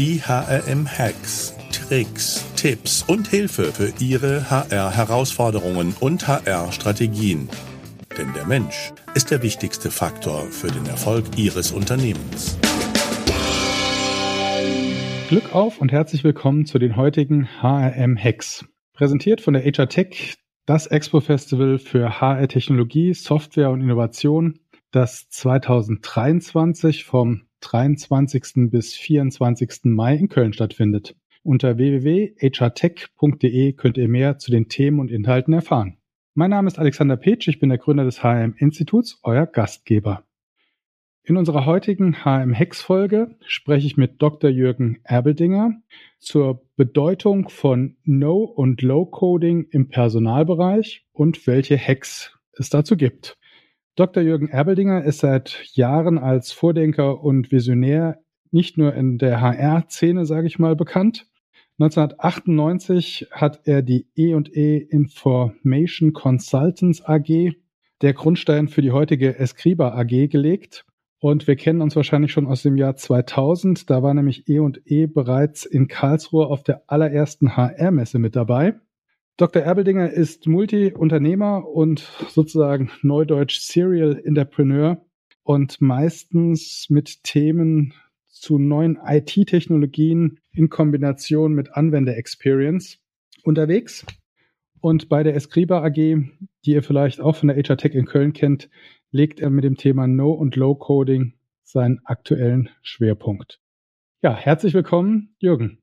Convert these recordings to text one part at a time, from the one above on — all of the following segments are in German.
Die HRM-Hacks, Tricks, Tipps und Hilfe für Ihre HR-Herausforderungen und HR-Strategien. Denn der Mensch ist der wichtigste Faktor für den Erfolg Ihres Unternehmens. Glück auf und herzlich willkommen zu den heutigen HRM-Hacks. Präsentiert von der HR Tech, das Expo-Festival für HR-Technologie, Software und Innovation, das 2023 vom 23. bis 24. Mai in Köln stattfindet. Unter www.hrtech.de könnt ihr mehr zu den Themen und Inhalten erfahren. Mein Name ist Alexander Petsch, ich bin der Gründer des HM-Instituts, euer Gastgeber. In unserer heutigen HM-Hex-Folge spreche ich mit Dr. Jürgen Erbeldinger zur Bedeutung von No- und Low-Coding im Personalbereich und welche Hacks es dazu gibt. Dr. Jürgen Erbeldinger ist seit Jahren als Vordenker und Visionär nicht nur in der HR-Szene, sage ich mal, bekannt. 1998 hat er die E&E Information Consultants AG, der Grundstein für die heutige Escriba AG, gelegt. Und wir kennen uns wahrscheinlich schon aus dem Jahr 2000. Da war nämlich E&E bereits in Karlsruhe auf der allerersten HR-Messe mit dabei. Dr. Erbeldinger ist Multi-Unternehmer und sozusagen neudeutsch Serial Entrepreneur und meistens mit Themen zu neuen IT-Technologien in Kombination mit Anwender-Experience unterwegs. Und bei der Escriba AG, die ihr vielleicht auch von der HR Tech in Köln kennt, legt er mit dem Thema No- und Low-Coding seinen aktuellen Schwerpunkt. Ja, herzlich willkommen, Jürgen.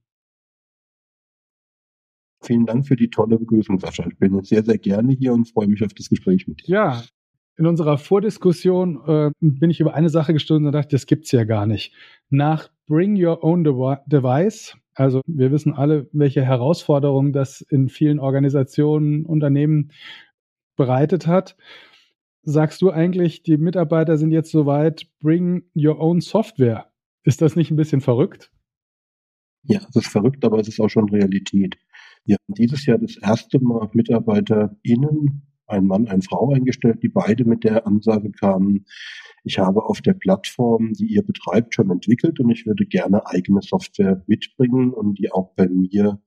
Vielen Dank für die tolle Begrüßung, Sascha. Ich bin sehr, sehr gerne hier und freue mich auf das Gespräch mit dir. Ja, in unserer Vordiskussion äh, bin ich über eine Sache gestoßen und dachte, das gibt's ja gar nicht. Nach Bring Your Own Device, also wir wissen alle, welche Herausforderungen das in vielen Organisationen, Unternehmen bereitet hat. Sagst du eigentlich, die Mitarbeiter sind jetzt soweit, bring your own Software. Ist das nicht ein bisschen verrückt? Ja, es ist verrückt, aber es ist auch schon Realität. Wir haben dieses Jahr das erste Mal MitarbeiterInnen, ein Mann, eine Frau eingestellt, die beide mit der Ansage kamen, ich habe auf der Plattform, die ihr betreibt, schon entwickelt und ich würde gerne eigene Software mitbringen und die auch bei mir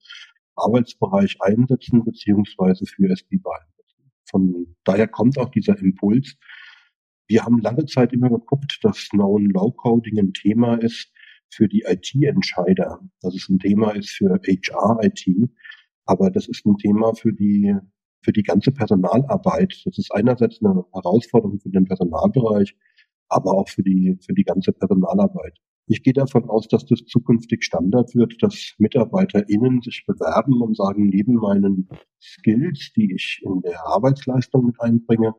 Arbeitsbereich einsetzen, beziehungsweise für SB einsetzen. Von daher kommt auch dieser Impuls. Wir haben lange Zeit immer geguckt, dass Known Low Coding ein Thema ist für die IT-Entscheider, dass es ein Thema ist für HR-IT, aber das ist ein Thema für die, für die ganze Personalarbeit. Das ist einerseits eine Herausforderung für den Personalbereich, aber auch für die, für die ganze Personalarbeit. Ich gehe davon aus, dass das zukünftig Standard wird, dass MitarbeiterInnen sich bewerben und sagen, neben meinen Skills, die ich in der Arbeitsleistung mit einbringe,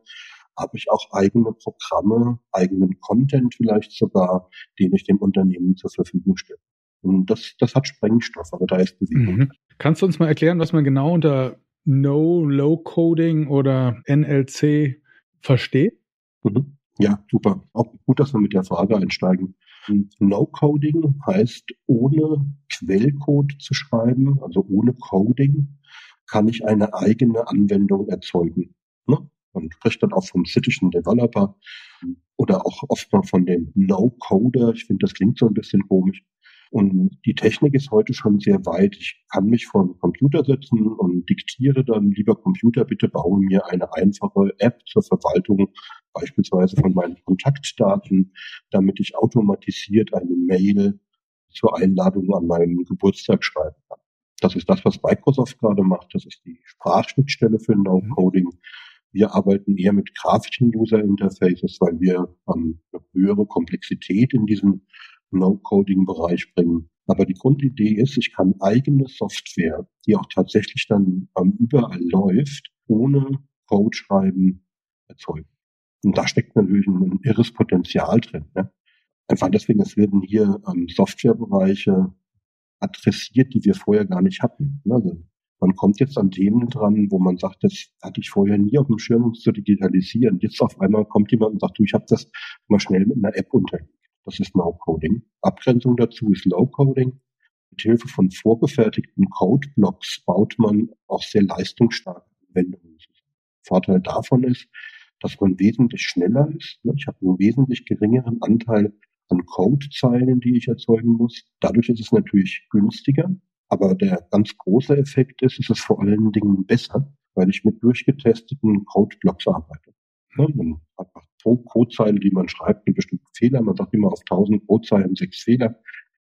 habe ich auch eigene Programme, eigenen Content vielleicht sogar, den ich dem Unternehmen zur Verfügung stelle. Und das, das hat Sprengstoff, aber da ist Bewegung. Mhm. Kannst du uns mal erklären, was man genau unter No, Low Coding oder NLC versteht? Mhm. Ja, super. Auch gut, dass wir mit der Frage einsteigen. No Coding heißt, ohne Quellcode zu schreiben, also ohne Coding, kann ich eine eigene Anwendung erzeugen. Ne? Man spricht dann auch vom Citizen Developer oder auch oft mal von dem No-Coder. Ich finde, das klingt so ein bisschen komisch. Und die Technik ist heute schon sehr weit. Ich kann mich vor den Computer setzen und diktiere dann, lieber Computer, bitte baue mir eine einfache App zur Verwaltung beispielsweise von meinen Kontaktdaten, damit ich automatisiert eine Mail zur Einladung an meinem Geburtstag schreiben kann. Das ist das, was Microsoft gerade macht. Das ist die Sprachschnittstelle für No-Coding. Wir arbeiten eher mit grafischen User Interfaces, weil wir ähm, eine höhere Komplexität in diesem No-Coding-Bereich bringen. Aber die Grundidee ist, ich kann eigene Software, die auch tatsächlich dann ähm, überall läuft, ohne Code schreiben, erzeugen. Und da steckt natürlich ein, irres Potenzial drin. Ne? Einfach deswegen, es werden hier ähm, Softwarebereiche adressiert, die wir vorher gar nicht hatten. Ne? Also man kommt jetzt an Themen dran, wo man sagt, das hatte ich vorher nie auf dem Schirm, um zu digitalisieren. Jetzt auf einmal kommt jemand und sagt, du, ich habe das mal schnell mit einer App unterlegt. Das ist No-Coding. Abgrenzung dazu ist Low-Coding. Mit Hilfe von vorgefertigten Code-Blocks baut man auch sehr leistungsstarke Anwendungen. Vorteil davon ist, dass man wesentlich schneller ist. Ich habe einen wesentlich geringeren Anteil an Codezeilen, die ich erzeugen muss. Dadurch ist es natürlich günstiger, aber der ganz große Effekt ist, es ist vor allen Dingen besser, weil ich mit durchgetesteten Codeblocks arbeite. Ja, man hat pro Codezeile, die man schreibt, einen bestimmten Fehler. Man sagt immer auf 1000 Codezeilen sechs Fehler.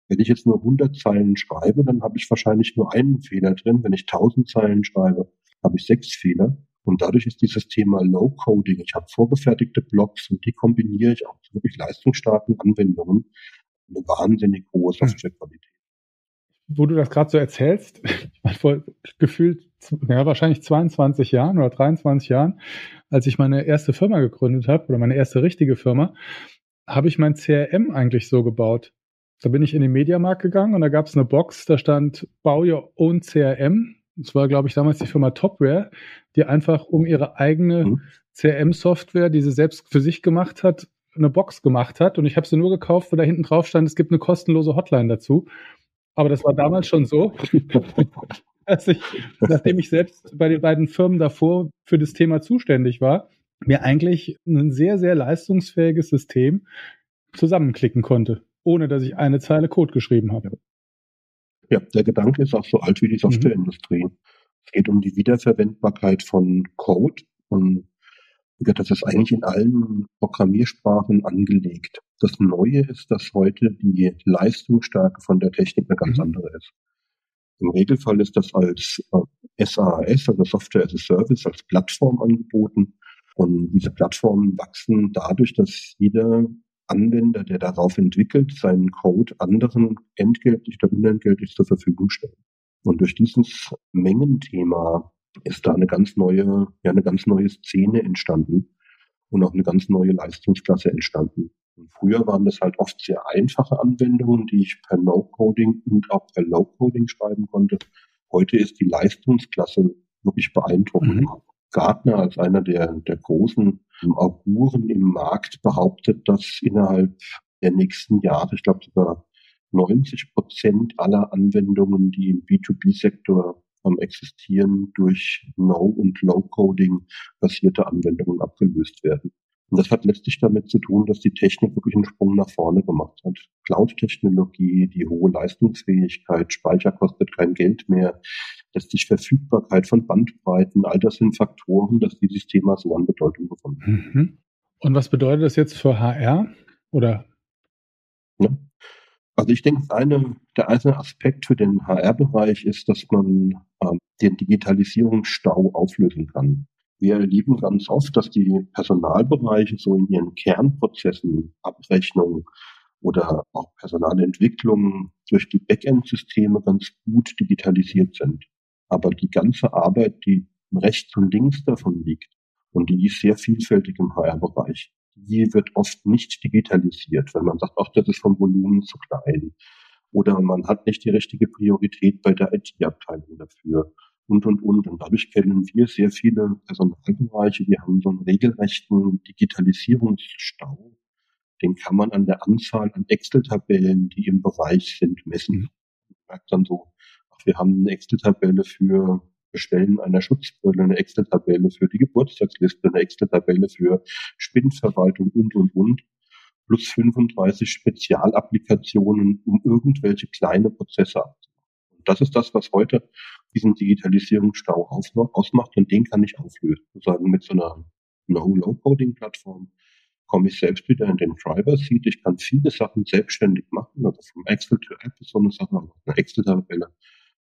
Wenn ich jetzt nur 100 Zeilen schreibe, dann habe ich wahrscheinlich nur einen Fehler drin. Wenn ich 1000 Zeilen schreibe, habe ich sechs Fehler. Und dadurch ist dieses Thema Low Coding, ich habe vorgefertigte Blocks und die kombiniere ich auch zu wirklich leistungsstarken Anwendungen, eine wahnsinnig hohe hm. Softwarequalität. Wo du das gerade so erzählst, vor gefühlt, ja, wahrscheinlich 22 Jahren oder 23 Jahren, als ich meine erste Firma gegründet habe oder meine erste richtige Firma, habe ich mein CRM eigentlich so gebaut. Da bin ich in den Mediamarkt gegangen und da gab es eine Box, da stand Bau Your Own CRM das war, glaube ich, damals die Firma Topware, die einfach um ihre eigene mhm. CRM-Software, die sie selbst für sich gemacht hat, eine Box gemacht hat. Und ich habe sie nur gekauft, weil da hinten drauf stand, es gibt eine kostenlose Hotline dazu. Aber das war damals schon so, dass ich, nachdem ich selbst bei den beiden Firmen davor für das Thema zuständig war, mir eigentlich ein sehr, sehr leistungsfähiges System zusammenklicken konnte, ohne dass ich eine Zeile Code geschrieben habe. Ja, der Gedanke ist auch so alt wie die mhm. Softwareindustrie. Mhm. Es geht um die Wiederverwendbarkeit von Code und das ist eigentlich in allen Programmiersprachen angelegt. Das Neue ist, dass heute die Leistungsstärke von der Technik eine ganz mhm. andere ist. Im Regelfall ist das als SaaS, also Software as a Service, als Plattform angeboten. Und diese Plattformen wachsen dadurch, dass jeder Anwender, der darauf entwickelt, seinen Code anderen entgeltlich oder unentgeltlich zur Verfügung stellt. Und durch dieses Mengenthema ist da eine ganz neue, ja, eine ganz neue Szene entstanden und auch eine ganz neue Leistungsklasse entstanden. Und früher waren das halt oft sehr einfache Anwendungen, die ich per No-Coding und auch per Low-Coding schreiben konnte. Heute ist die Leistungsklasse wirklich beeindruckend. Mhm. Gartner als einer der, der großen Auguren im Markt behauptet, dass innerhalb der nächsten Jahre, ich glaube sogar 90 Prozent aller Anwendungen, die im B2B-Sektor ähm, existieren, durch No- und Low-Coding basierte Anwendungen abgelöst werden. Und das hat letztlich damit zu tun, dass die Technik wirklich einen Sprung nach vorne gemacht hat. Cloud-Technologie, die hohe Leistungsfähigkeit, Speicher kostet kein Geld mehr, letztlich Verfügbarkeit von Bandbreiten, all das sind Faktoren, dass dieses Thema so an Bedeutung gewonnen hat. Mhm. Und was bedeutet das jetzt für HR? Oder? Ja. Also ich denke, eine, der einzelne Aspekt für den HR-Bereich ist, dass man ähm, den Digitalisierungsstau auflösen kann. Wir erleben ganz oft, dass die Personalbereiche so in ihren Kernprozessen, Abrechnung oder auch Personalentwicklung durch die Backend-Systeme ganz gut digitalisiert sind. Aber die ganze Arbeit, die rechts und links davon liegt, und die ist sehr vielfältig im HR-Bereich, die wird oft nicht digitalisiert, weil man sagt, ach, das ist vom Volumen zu klein. Oder man hat nicht die richtige Priorität bei der IT-Abteilung dafür und, und, und. Und dadurch kennen wir sehr viele Personalbereiche, die haben so einen regelrechten Digitalisierungsstau. Den kann man an der Anzahl an Excel-Tabellen, die im Bereich sind, messen. Mhm. Man merkt dann so, ach, wir haben eine Excel-Tabelle für Bestellen einer Schutzbrille, eine Excel-Tabelle für die Geburtstagsliste, eine Excel-Tabelle für Spindverwaltung und, und, und. Plus 35 Spezialapplikationen, um irgendwelche kleine Prozesse abzumachen. Und das ist das, was heute diesen Digitalisierungsstau ausmacht und den kann ich auflösen. Sozusagen mit so einer No-Low-Coding-Plattform komme ich selbst wieder in den Driver-Seat. Ich kann viele Sachen selbstständig machen, also vom Excel to App ist so eine Sache, eine Excel-Tabelle,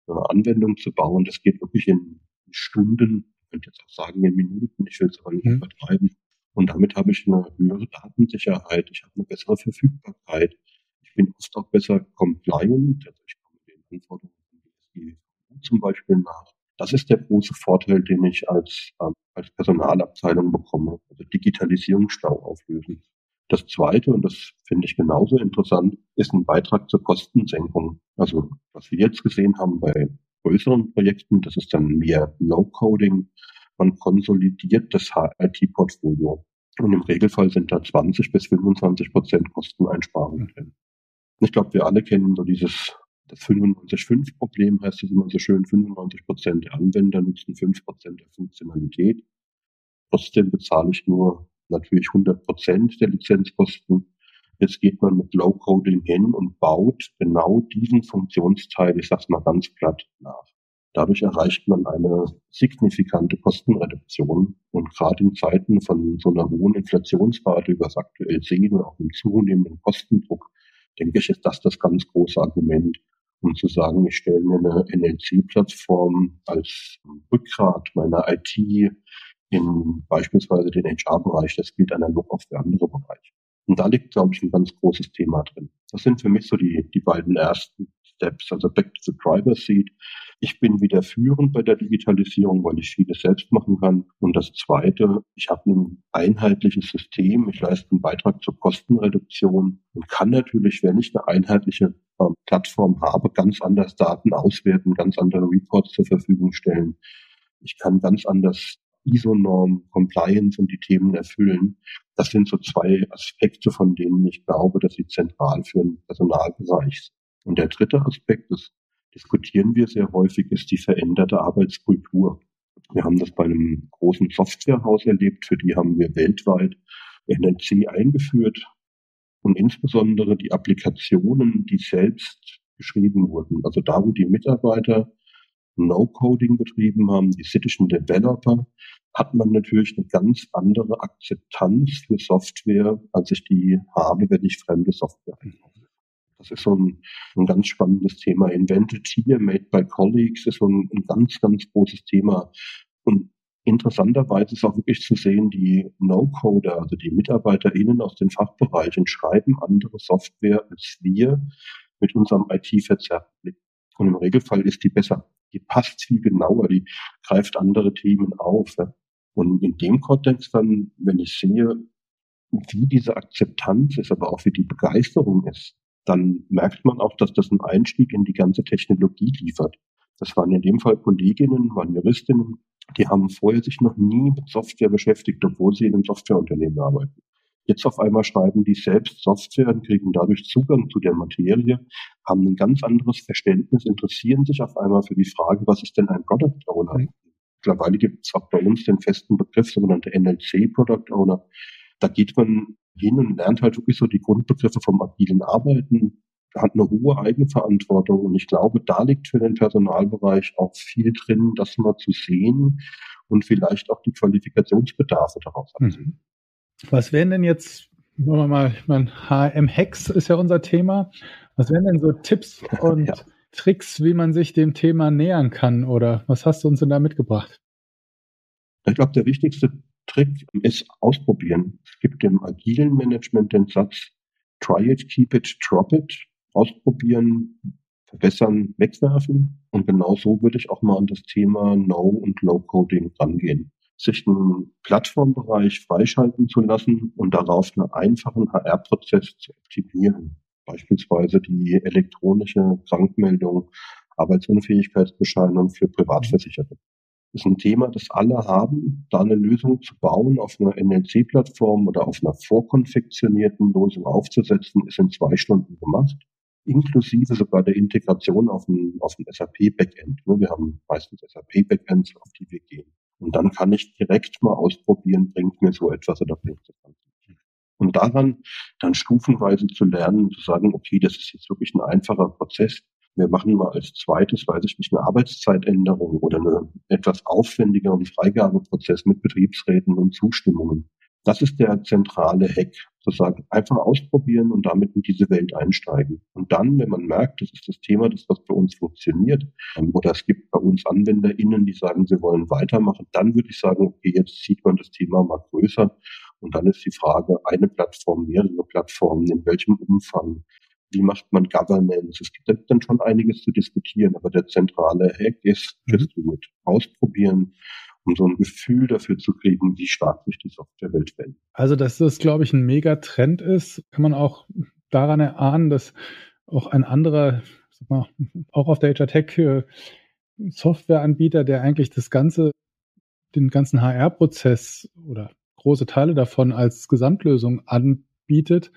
eine Anwendung zu bauen. Das geht wirklich in Stunden, ich könnte jetzt auch sagen in Minuten, ich will es aber nicht mhm. übertreiben. Und damit habe ich eine höhere Datensicherheit, ich habe eine bessere Verfügbarkeit, ich bin oft auch besser compliant, also ich komme den Anforderungen zum Beispiel nach. Das ist der große Vorteil, den ich als, äh, als Personalabteilung bekomme. Also Digitalisierungsstau auflösen. Das zweite, und das finde ich genauso interessant, ist ein Beitrag zur Kostensenkung. Also was wir jetzt gesehen haben bei größeren Projekten, das ist dann mehr Low-Coding. Man konsolidiert das IT-Portfolio. Und im Regelfall sind da 20 bis 25 Prozent Kosteneinsparungen drin. Ich glaube, wir alle kennen so dieses das 95-5-Problem heißt es immer so schön, 95 Prozent der Anwender nutzen 5 Prozent der Funktionalität. Trotzdem bezahle ich nur natürlich 100 Prozent der Lizenzkosten. Jetzt geht man mit Low-Coding hin und baut genau diesen Funktionsteil, ich sag's mal ganz platt, nach. Dadurch erreicht man eine signifikante Kostenreduktion. Und gerade in Zeiten von so einer hohen Inflationsrate, über das aktuell sehen und auch im zunehmenden Kostendruck, denke ich, ist das das ganz große Argument, um zu sagen, ich stelle mir eine NLC-Plattform als Rückgrat meiner IT in beispielsweise den HR-Bereich. Das gilt analog auch für andere Bereiche. Und da liegt, glaube ich, ein ganz großes Thema drin. Das sind für mich so die, die beiden ersten Steps, also back to the driver seat. Ich bin wieder führend bei der Digitalisierung, weil ich vieles selbst machen kann. Und das zweite, ich habe ein einheitliches System. Ich leiste einen Beitrag zur Kostenreduktion und kann natürlich, wenn ich eine einheitliche äh, Plattform habe, ganz anders Daten auswerten, ganz andere Reports zur Verfügung stellen. Ich kann ganz anders ISO-Norm, Compliance und die Themen erfüllen. Das sind so zwei Aspekte, von denen ich glaube, dass sie zentral für den Personalbereich sind. Und der dritte Aspekt, das diskutieren wir sehr häufig, ist die veränderte Arbeitskultur. Wir haben das bei einem großen Softwarehaus erlebt, für die haben wir weltweit NLC eingeführt und insbesondere die Applikationen, die selbst geschrieben wurden. Also da, wo die Mitarbeiter No-Coding betrieben haben, die sittischen Developer, hat man natürlich eine ganz andere Akzeptanz für Software, als ich die habe, wenn ich fremde Software einkaufe. Das ist so ein, ein ganz spannendes Thema. Invented here, made by colleagues ist so ein, ein ganz, ganz großes Thema. Und interessanterweise ist auch wirklich zu sehen, die No-Coder, also die MitarbeiterInnen aus den Fachbereichen schreiben andere Software als wir mit unserem IT-verzerrten. Und im Regelfall ist die besser. Die passt viel genauer, die greift andere Themen auf. Und in dem Kontext dann, wenn ich sehe, wie diese Akzeptanz ist, aber auch wie die Begeisterung ist, dann merkt man auch, dass das einen Einstieg in die ganze Technologie liefert. Das waren in dem Fall Kolleginnen, waren Juristinnen, die haben vorher sich noch nie mit Software beschäftigt, obwohl sie in einem Softwareunternehmen arbeiten. Jetzt auf einmal schreiben die selbst Software und kriegen dadurch Zugang zu der Materie, haben ein ganz anderes Verständnis, interessieren sich auf einmal für die Frage, was ist denn ein Product Owner? Mhm. Mittlerweile gibt es auch bei uns den festen Begriff, sogenannte NLC Product Owner. Da geht man hin und lernt halt wirklich so die Grundbegriffe vom agilen Arbeiten, hat eine hohe Eigenverantwortung und ich glaube, da liegt für den Personalbereich auch viel drin, das mal zu sehen und vielleicht auch die Qualifikationsbedarfe daraus abzunehmen. Mhm. Was wären denn jetzt, wollen wir mal, ich meine, HM-Hacks ist ja unser Thema. Was wären denn so Tipps und ja. Tricks, wie man sich dem Thema nähern kann? Oder was hast du uns denn da mitgebracht? Ich glaube, der wichtigste Trick ist ausprobieren. Es gibt im agilen Management den Satz, try it, keep it, drop it. Ausprobieren, verbessern, wegwerfen. Und genau so würde ich auch mal an das Thema No- und Low-Coding rangehen. Sich einen Plattformbereich freischalten zu lassen und darauf einen einfachen HR-Prozess zu optimieren. Beispielsweise die elektronische Krankmeldung, Arbeitsunfähigkeitsbescheinigung für Privatversicherte ist ein Thema, das alle haben. Da eine Lösung zu bauen, auf einer NLC-Plattform oder auf einer vorkonfektionierten Lösung aufzusetzen, ist in zwei Stunden gemacht. Inklusive sogar der Integration auf ein, auf ein SAP-Backend. Wir haben meistens SAP-Backends, auf die wir gehen. Und dann kann ich direkt mal ausprobieren, bringt mir so etwas oder bringt das Ganze nicht. Und daran dann stufenweise zu lernen, zu sagen, okay, das ist jetzt wirklich ein einfacher Prozess, wir machen mal als zweites, weiß ich nicht, eine Arbeitszeitänderung oder einen etwas aufwendigeren Freigabeprozess mit Betriebsräten und Zustimmungen. Das ist der zentrale Hack, zu sagen, einfach ausprobieren und damit in diese Welt einsteigen. Und dann, wenn man merkt, das ist das Thema, das was bei uns funktioniert, ähm, oder es gibt bei uns AnwenderInnen, die sagen, sie wollen weitermachen, dann würde ich sagen, okay, jetzt sieht man das Thema mal größer. Und dann ist die Frage, eine Plattform, mehrere Plattformen, in welchem Umfang, wie macht man Governance? Es gibt dann schon einiges zu diskutieren, aber der zentrale Hack ist, just do it. Ausprobieren, um so ein Gefühl dafür zu kriegen, wie stark sich die Softwarewelt wendet. Also, dass das, glaube ich, ein Megatrend ist, kann man auch daran erahnen, dass auch ein anderer, sag mal, auch auf der HR Tech äh, Softwareanbieter, der eigentlich das ganze, den ganzen HR-Prozess oder große Teile davon als Gesamtlösung anbietet,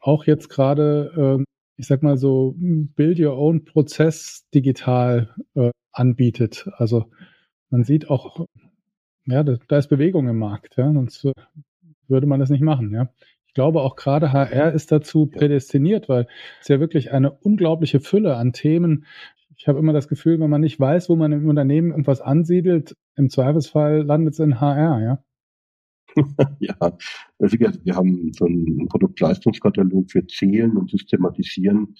auch jetzt gerade äh, ich sag mal so, Build Your Own Prozess digital äh, anbietet. Also man sieht auch, ja, da, da, ist Bewegung im Markt, ja, sonst würde man das nicht machen, ja. Ich glaube, auch gerade HR ist dazu prädestiniert, weil es ja wirklich eine unglaubliche Fülle an Themen. Ich habe immer das Gefühl, wenn man nicht weiß, wo man im Unternehmen irgendwas ansiedelt, im Zweifelsfall landet es in HR, ja. ja, also wir haben so einen Produktleistungskatalog. Wir zählen und systematisieren,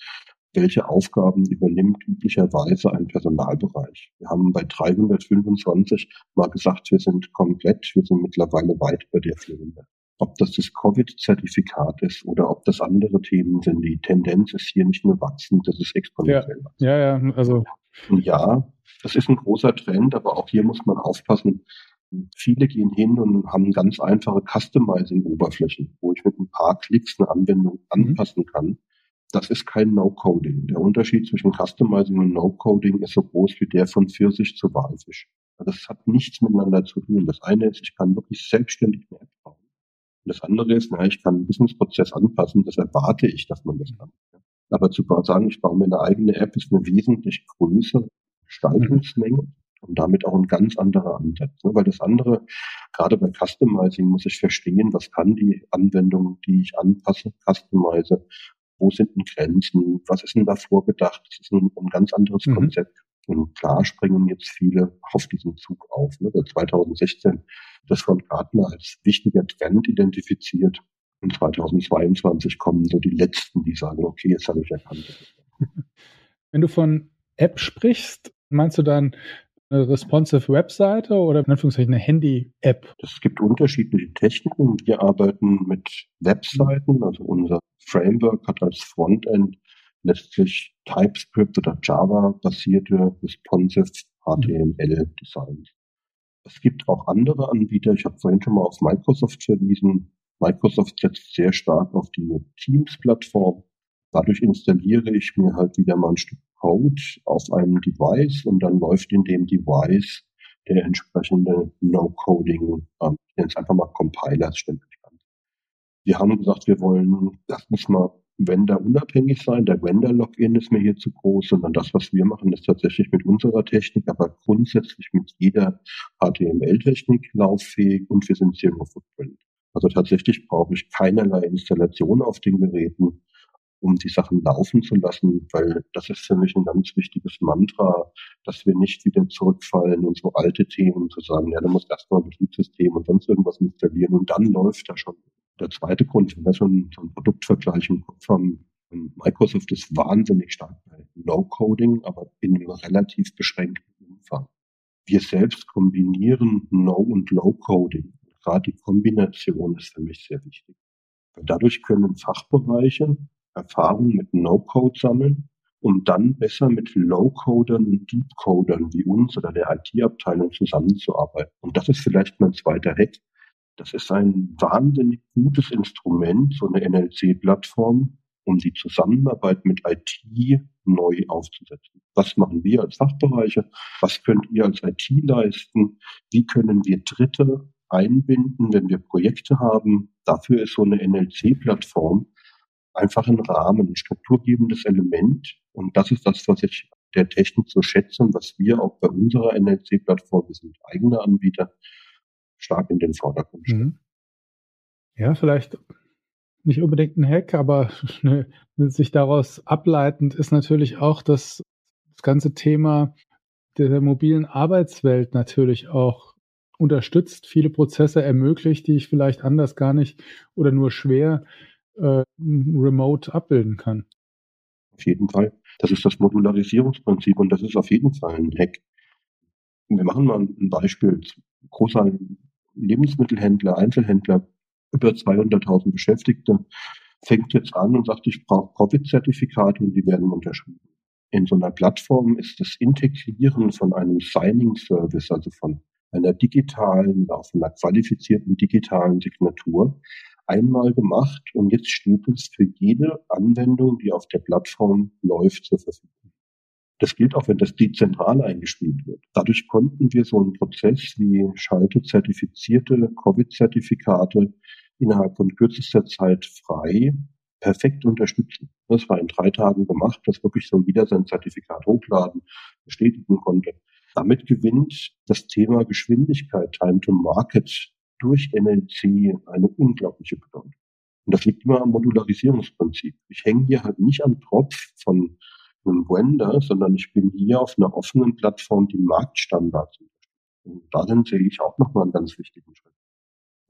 welche Aufgaben übernimmt üblicherweise ein Personalbereich. Wir haben bei 325 mal gesagt, wir sind komplett, wir sind mittlerweile weit über der 400. Ob das das Covid-Zertifikat ist oder ob das andere Themen sind, die Tendenz ist hier nicht nur wachsend, das ist exponentiell. Ja, ja, ja, also. Und ja, das ist ein großer Trend, aber auch hier muss man aufpassen. Viele gehen hin und haben ganz einfache Customizing-Oberflächen, wo ich mit ein paar Klicks eine Anwendung mhm. anpassen kann. Das ist kein No-Coding. Der Unterschied zwischen Customizing und No-Coding ist so groß wie der von Pfirsich zu Walfisch. Das hat nichts miteinander zu tun. Das eine ist, ich kann wirklich selbstständig eine App bauen. Und das andere ist, na, ich kann einen Businessprozess anpassen. Das erwarte ich, dass man das kann. Aber zu sagen, ich baue mir eine eigene App, ist eine wesentlich größere Gestaltungsmenge und damit auch ein ganz anderer Ansatz. Ne? Weil das andere, gerade bei Customizing, muss ich verstehen, was kann die Anwendung, die ich anpasse, customize, wo sind denn Grenzen, was ist denn da vorgedacht? Das ist ein, ein ganz anderes mhm. Konzept. Und klar springen jetzt viele auf diesen Zug auf. Ne? 2016 das von Gartner als wichtiger Trend identifiziert. Und 2022 kommen so die Letzten, die sagen, okay, jetzt habe ich erkannt. Wenn du von App sprichst, meinst du dann eine responsive Webseite oder in Anführungszeichen eine Handy-App? Es gibt unterschiedliche Techniken. Wir arbeiten mit Webseiten, also unser Framework hat als Frontend letztlich TypeScript oder Java basierte responsive HTML Designs. Es gibt auch andere Anbieter. Ich habe vorhin schon mal auf Microsoft verwiesen. Microsoft setzt sehr stark auf die Teams-Plattform. Dadurch installiere ich mir halt wieder mal ein Stück Code auf einem Device und dann läuft in dem Device der entsprechende No-Coding, ähm, ich nenne es einfach mal Compiler, stimmt nicht ganz. Wir haben gesagt, wir wollen, das muss mal Vendor unabhängig sein. Der Vendor-Login ist mir hier zu groß, sondern das, was wir machen, ist tatsächlich mit unserer Technik, aber grundsätzlich mit jeder HTML-Technik lauffähig und wir sind Zero Footprint. Also tatsächlich brauche ich keinerlei Installation auf den Geräten um die Sachen laufen zu lassen, weil das ist für mich ein ganz wichtiges Mantra, dass wir nicht wieder zurückfallen in so alte Themen zu sagen, ja, du musst erstmal ein Betriebssystem und sonst irgendwas installieren und dann läuft das schon. Der zweite Grund, wenn wir so einen, so einen Produktvergleich im Kopf haben, Microsoft ist wahnsinnig stark bei No-Coding, aber in einem relativ beschränkten Umfang. Wir selbst kombinieren No- und Low-Coding. Gerade die Kombination ist für mich sehr wichtig. Dadurch können Fachbereiche Erfahrung mit No-Code sammeln, um dann besser mit Low-Codern und Deep-Codern wie uns oder der IT-Abteilung zusammenzuarbeiten. Und das ist vielleicht mein zweiter Hack. Das ist ein wahnsinnig gutes Instrument, so eine NLC-Plattform, um die Zusammenarbeit mit IT neu aufzusetzen. Was machen wir als Fachbereiche? Was könnt ihr als IT leisten? Wie können wir Dritte einbinden, wenn wir Projekte haben? Dafür ist so eine NLC-Plattform einfach ein Rahmen, ein strukturgebendes Element. Und das ist das, was ich der Technik so schätze und was wir auch bei unserer NLC-Plattform, wir sind eigene Anbieter, stark in den Vordergrund stellen. Mhm. Ja, vielleicht nicht unbedingt ein Hack, aber ne, sich daraus ableitend ist natürlich auch, dass das ganze Thema der mobilen Arbeitswelt natürlich auch unterstützt, viele Prozesse ermöglicht, die ich vielleicht anders gar nicht oder nur schwer äh, remote abbilden kann. Auf jeden Fall. Das ist das Modularisierungsprinzip und das ist auf jeden Fall ein Hack. Wir machen mal ein Beispiel. Großer Lebensmittelhändler, Einzelhändler, über 200.000 Beschäftigte, fängt jetzt an und sagt, ich brauche Covid-Zertifikate und die werden unterschrieben. In so einer Plattform ist das Integrieren von einem Signing-Service, also von einer digitalen, auf einer qualifizierten digitalen Signatur, einmal gemacht und jetzt steht es für jede Anwendung, die auf der Plattform läuft, zur Verfügung. Das gilt auch, wenn das dezentral eingespielt wird. Dadurch konnten wir so einen Prozess wie Schalte zertifizierte Covid-Zertifikate innerhalb von kürzester Zeit frei perfekt unterstützen. Das war in drei Tagen gemacht, dass wirklich so jeder sein Zertifikat hochladen, bestätigen konnte. Damit gewinnt das Thema Geschwindigkeit, Time to Market durch NLC eine unglaubliche Bedeutung. Und das liegt immer am Modularisierungsprinzip. Ich hänge hier halt nicht am Tropf von einem Vendor, sondern ich bin hier auf einer offenen Plattform, die Marktstandards und darin sehe ich auch nochmal einen ganz wichtigen Schritt.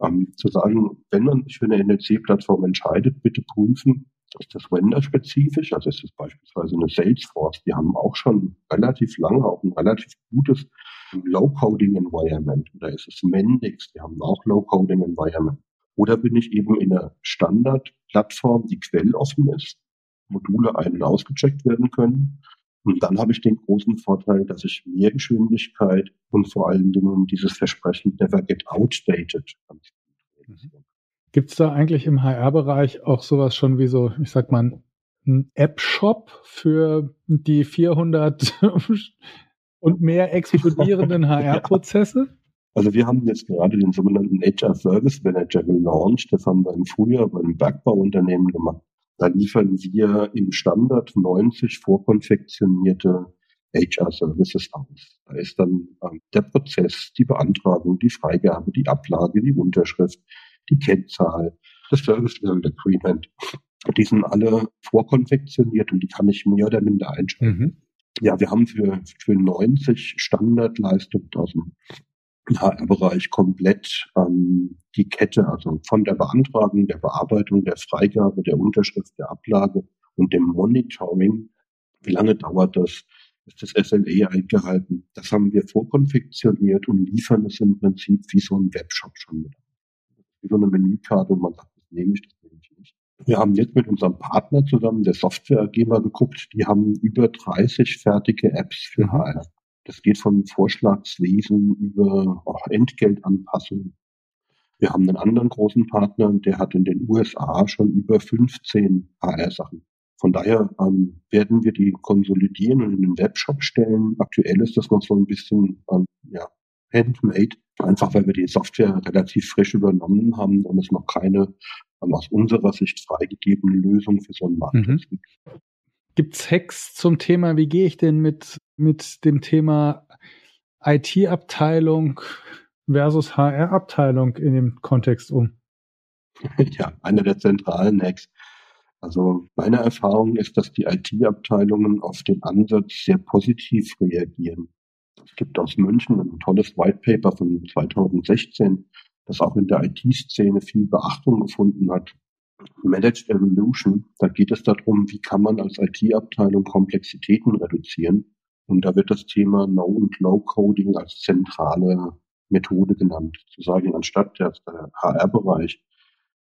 Ähm, zu sagen, wenn man sich für eine NLC-Plattform entscheidet, bitte prüfen, ist das Vendor-spezifisch, also ist es beispielsweise eine Salesforce, die haben auch schon relativ lange auch ein relativ gutes Low-Coding-Environment. Oder ist es Mendix, die haben auch Low-Coding-Environment. Oder bin ich eben in einer Standard-Plattform, die quelloffen ist, Module ein- und ausgecheckt werden können. Und dann habe ich den großen Vorteil, dass ich mehr Geschwindigkeit und vor allen Dingen dieses Versprechen never get outdated mhm. Gibt es da eigentlich im HR-Bereich auch sowas schon wie so, ich sag mal, ein App-Shop für die 400 und mehr explodierenden HR-Prozesse? Also wir haben jetzt gerade den sogenannten HR Service Manager gelauncht. Das haben wir im Frühjahr bei einem Bergbauunternehmen gemacht. Da liefern wir im Standard 90 vorkonfektionierte HR-Services aus. Da ist dann ähm, der Prozess, die Beantragung, die Freigabe, die Ablage, die Unterschrift, die Kennzahl, das Service Agreement. Die sind alle vorkonfektioniert und die kann ich mehr oder minder einstellen. Mhm. Ja, wir haben für, für 90 Standardleistungen aus dem HR-Bereich komplett ähm, die Kette, also von der Beantragung, der Bearbeitung, der Freigabe, der Unterschrift, der Ablage und dem Monitoring. Wie lange dauert das? Ist das SLA eingehalten? Das haben wir vorkonfektioniert und liefern es im Prinzip wie so ein Webshop schon mit wie so eine Menükarte und man sagt, das nehme ich, das. Wir haben jetzt mit unserem Partner zusammen, der Software AG, mal geguckt, die haben über 30 fertige Apps für HR. Mhm. Das geht von Vorschlagswesen über oh, Entgeltanpassung. Wir haben einen anderen großen Partner, der hat in den USA schon über 15 HR-Sachen. Von daher ähm, werden wir die konsolidieren und in den Webshop stellen. Aktuell ist das noch so ein bisschen ähm, ja, handmade, einfach weil wir die Software relativ frisch übernommen haben und es noch keine aus unserer Sicht freigegebene Lösung für so einen Markt mhm. es Hacks zum Thema, wie gehe ich denn mit, mit dem Thema IT-Abteilung versus HR-Abteilung in dem Kontext um? Ja, einer der zentralen Hacks. Also meine Erfahrung ist, dass die IT-Abteilungen auf den Ansatz sehr positiv reagieren. Es gibt aus München ein tolles White Paper von 2016, das auch in der IT-Szene viel Beachtung gefunden hat. Managed Evolution, da geht es darum, wie kann man als IT-Abteilung Komplexitäten reduzieren. Und da wird das Thema No- und Low-Coding als zentrale Methode genannt. Zu sagen, anstatt der HR-Bereich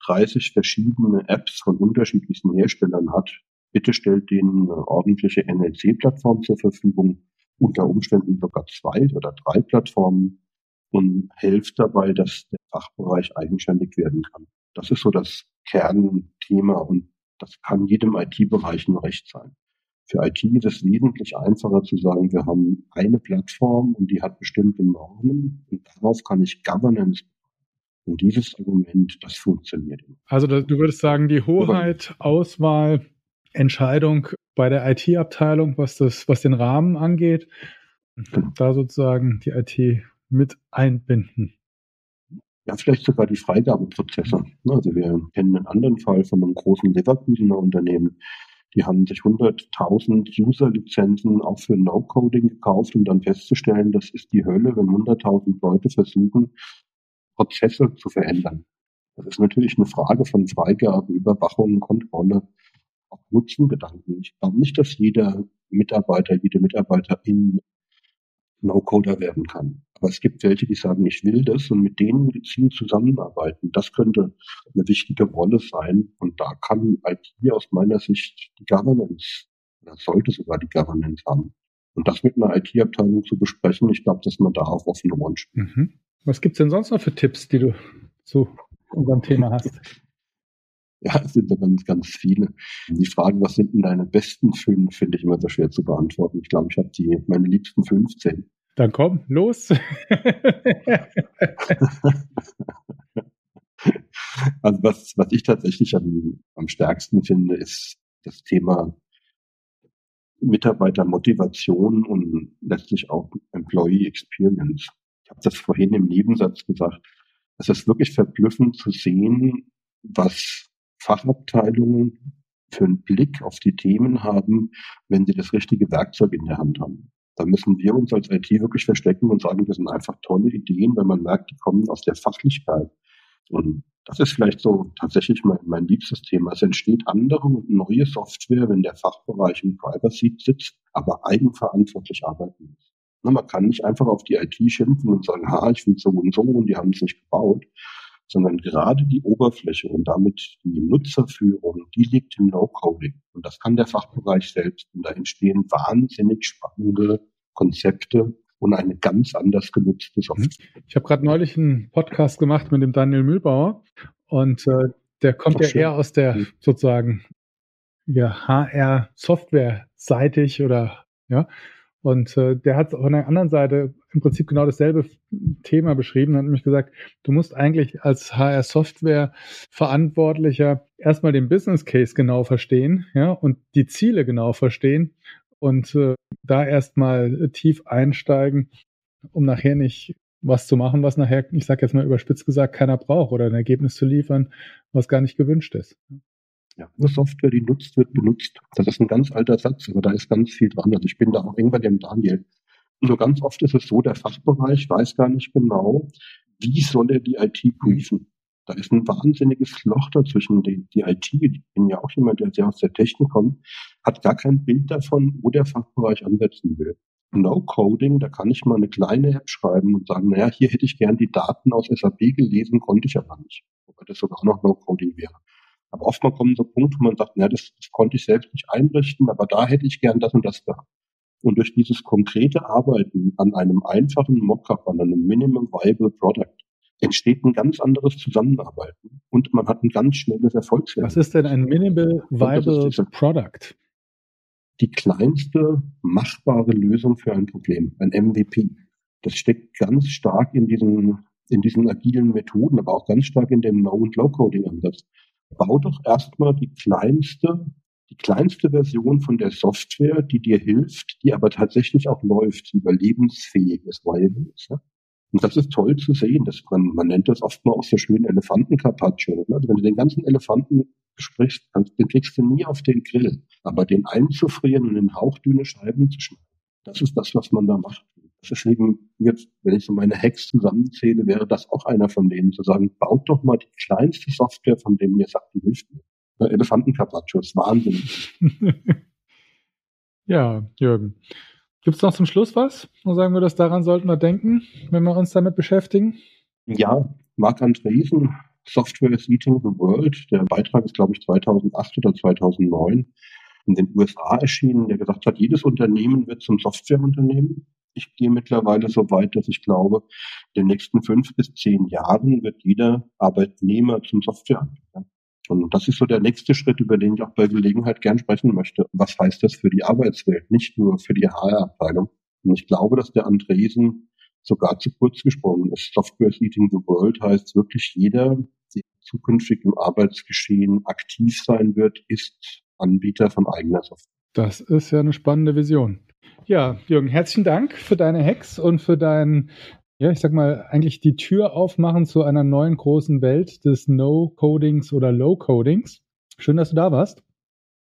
30 verschiedene Apps von unterschiedlichsten Herstellern hat, bitte stellt denen eine ordentliche NLC-Plattform zur Verfügung, unter Umständen sogar zwei oder drei Plattformen und hilft dabei, dass der Fachbereich eigenständig werden kann. Das ist so das Kernthema und das kann jedem IT-Bereich ein Recht sein. Für IT ist es wesentlich einfacher zu sagen, wir haben eine Plattform und die hat bestimmte Normen und darauf kann ich Governance. Und dieses Argument, das funktioniert. Also du würdest sagen, die Hoheit, Auswahl, Entscheidung bei der IT-Abteilung, was das, was den Rahmen angeht, genau. da sozusagen die IT mit einbinden. Ja, vielleicht sogar die Freigabeprozesse. Also wir kennen einen anderen Fall von einem großen Leverkusener Unternehmen, die haben sich 100.000 User-Lizenzen auch für No-Coding gekauft, um dann festzustellen, das ist die Hölle, wenn 100.000 Leute versuchen, Prozesse zu verändern. Das ist natürlich eine Frage von Freigabe, Überwachung, Kontrolle, auch Nutzengedanken. Ich glaube nicht, dass jeder Mitarbeiter, jede Mitarbeiterin No-Coder werden kann. Aber es gibt welche, die sagen, ich will das und mit denen gezielt zusammenarbeiten. Das könnte eine wichtige Rolle sein. Und da kann IT aus meiner Sicht die Governance, oder sollte sogar die Governance haben. Und das mit einer IT-Abteilung zu besprechen, ich glaube, dass man da auch offene Ohren spielt. Mhm. Was gibt's denn sonst noch für Tipps, die du zu unserem Thema hast? Ja, es sind da ganz, ganz viele. Die Frage, was sind denn deine besten fünf, finde ich immer so schwer zu beantworten. Ich glaube, ich habe die, meine liebsten 15. Dann komm, los. also was, was ich tatsächlich am, am stärksten finde, ist das Thema Mitarbeitermotivation und letztlich auch Employee Experience. Ich habe das vorhin im Nebensatz gesagt. Es ist wirklich verblüffend zu sehen, was Fachabteilungen für einen Blick auf die Themen haben, wenn sie das richtige Werkzeug in der Hand haben. Da müssen wir uns als IT wirklich verstecken und sagen, das sind einfach tolle Ideen, wenn man merkt, die kommen aus der Fachlichkeit. Und das ist vielleicht so tatsächlich mein, mein liebstes Thema. Es entsteht andere und neue Software, wenn der Fachbereich im Seat sitzt, aber eigenverantwortlich arbeiten muss. Man kann nicht einfach auf die IT schimpfen und sagen, ha, ich finde so und so und die haben es nicht gebaut, sondern gerade die Oberfläche und damit die Nutzerführung, die liegt im No-Coding. Und das kann der Fachbereich selbst. Und da entstehen wahnsinnig spannende Konzepte und eine ganz anders genutzte Software. Mhm. Ich habe gerade neulich einen Podcast gemacht mit dem Daniel Mühlbauer und äh, der kommt Ach, ja schön. eher aus der mhm. sozusagen ja, HR-Software-seitig oder ja. Und äh, der hat von der anderen Seite im Prinzip genau dasselbe Thema beschrieben, hat nämlich gesagt, du musst eigentlich als HR-Software-Verantwortlicher erstmal den Business Case genau verstehen, ja, und die Ziele genau verstehen und äh, da erstmal tief einsteigen, um nachher nicht was zu machen, was nachher, ich sage jetzt mal überspitzt gesagt, keiner braucht oder ein Ergebnis zu liefern, was gar nicht gewünscht ist. Ja, nur Software, die nutzt wird, benutzt. Das ist ein ganz alter Satz, aber da ist ganz viel dran. Also ich bin da auch eng bei dem Daniel. Nur ganz oft ist es so, der Fachbereich weiß gar nicht genau, wie soll er die IT prüfen. Da ist ein wahnsinniges Loch dazwischen. Die, die IT, ich bin ja auch jemand, der sehr aus der Technik kommt, hat gar kein Bild davon, wo der Fachbereich ansetzen will. No-Coding, da kann ich mal eine kleine App schreiben und sagen, naja, hier hätte ich gern die Daten aus SAP gelesen, konnte ich aber nicht. Wobei das sogar noch No-Coding wäre. Aber oftmals kommen so Punkte, wo man sagt, na, das, das konnte ich selbst nicht einrichten, aber da hätte ich gern das und das gehabt. Und durch dieses konkrete Arbeiten an einem einfachen Mockup, an einem Minimum Viable Product, entsteht ein ganz anderes Zusammenarbeiten und man hat ein ganz schnelles Erfolgswert. Was ist denn ein Minimal Viable Product? Die kleinste machbare Lösung für ein Problem, ein MVP. Das steckt ganz stark in diesen, in diesen agilen Methoden, aber auch ganz stark in dem No- und Low-Coding-Ansatz bau doch erstmal die kleinste, die kleinste Version von der Software, die dir hilft, die aber tatsächlich auch läuft, überlebensfähig ist, ist. Ja? Und das ist toll zu sehen. Dass man, man nennt das oft mal auch so schön Elefanten-Carpaccio. Ne? Also wenn du den ganzen Elefanten besprichst, den kriegst du nie auf den Grill. Aber den einzufrieren und in hauchdünne Scheiben zu schneiden, das ist das, was man da macht. Deswegen jetzt, wenn ich so meine Hacks zusammenzähle, wäre das auch einer von denen, zu sagen, baut doch mal die kleinste Software, von denen ihr sagt, die hilft mir. Elefantencarpaccio ist Wahnsinn. ja, Jürgen. Gibt es noch zum Schluss was? Und sagen wir, dass daran sollten wir denken, wenn wir uns damit beschäftigen? Ja, Marc Andresen, Software is Eating the World. Der Beitrag ist, glaube ich, 2008 oder 2009 in den USA erschienen, der gesagt hat, jedes Unternehmen wird zum Softwareunternehmen ich gehe mittlerweile so weit, dass ich glaube, in den nächsten fünf bis zehn Jahren wird jeder Arbeitnehmer zum Softwareanbieter. Und das ist so der nächste Schritt, über den ich auch bei Gelegenheit gern sprechen möchte. Was heißt das für die Arbeitswelt, nicht nur für die HR-Abteilung? Und ich glaube, dass der Andresen sogar zu kurz gesprungen ist. Software is eating the world heißt wirklich jeder, der zukünftig im Arbeitsgeschehen aktiv sein wird, ist Anbieter von eigener Software. Das ist ja eine spannende Vision. Ja, Jürgen, herzlichen Dank für deine Hacks und für dein, ja, ich sag mal, eigentlich die Tür aufmachen zu einer neuen großen Welt des No-Codings oder Low-Codings. Schön, dass du da warst.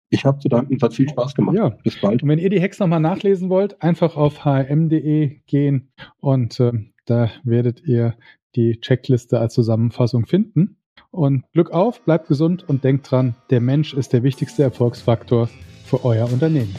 Ich habe zu danken, es hat viel Spaß gemacht. Ja, bis bald. Und wenn ihr die Hacks nochmal nachlesen wollt, einfach auf hm.de gehen und äh, da werdet ihr die Checkliste als Zusammenfassung finden. Und Glück auf, bleibt gesund und denkt dran, der Mensch ist der wichtigste Erfolgsfaktor für euer Unternehmen.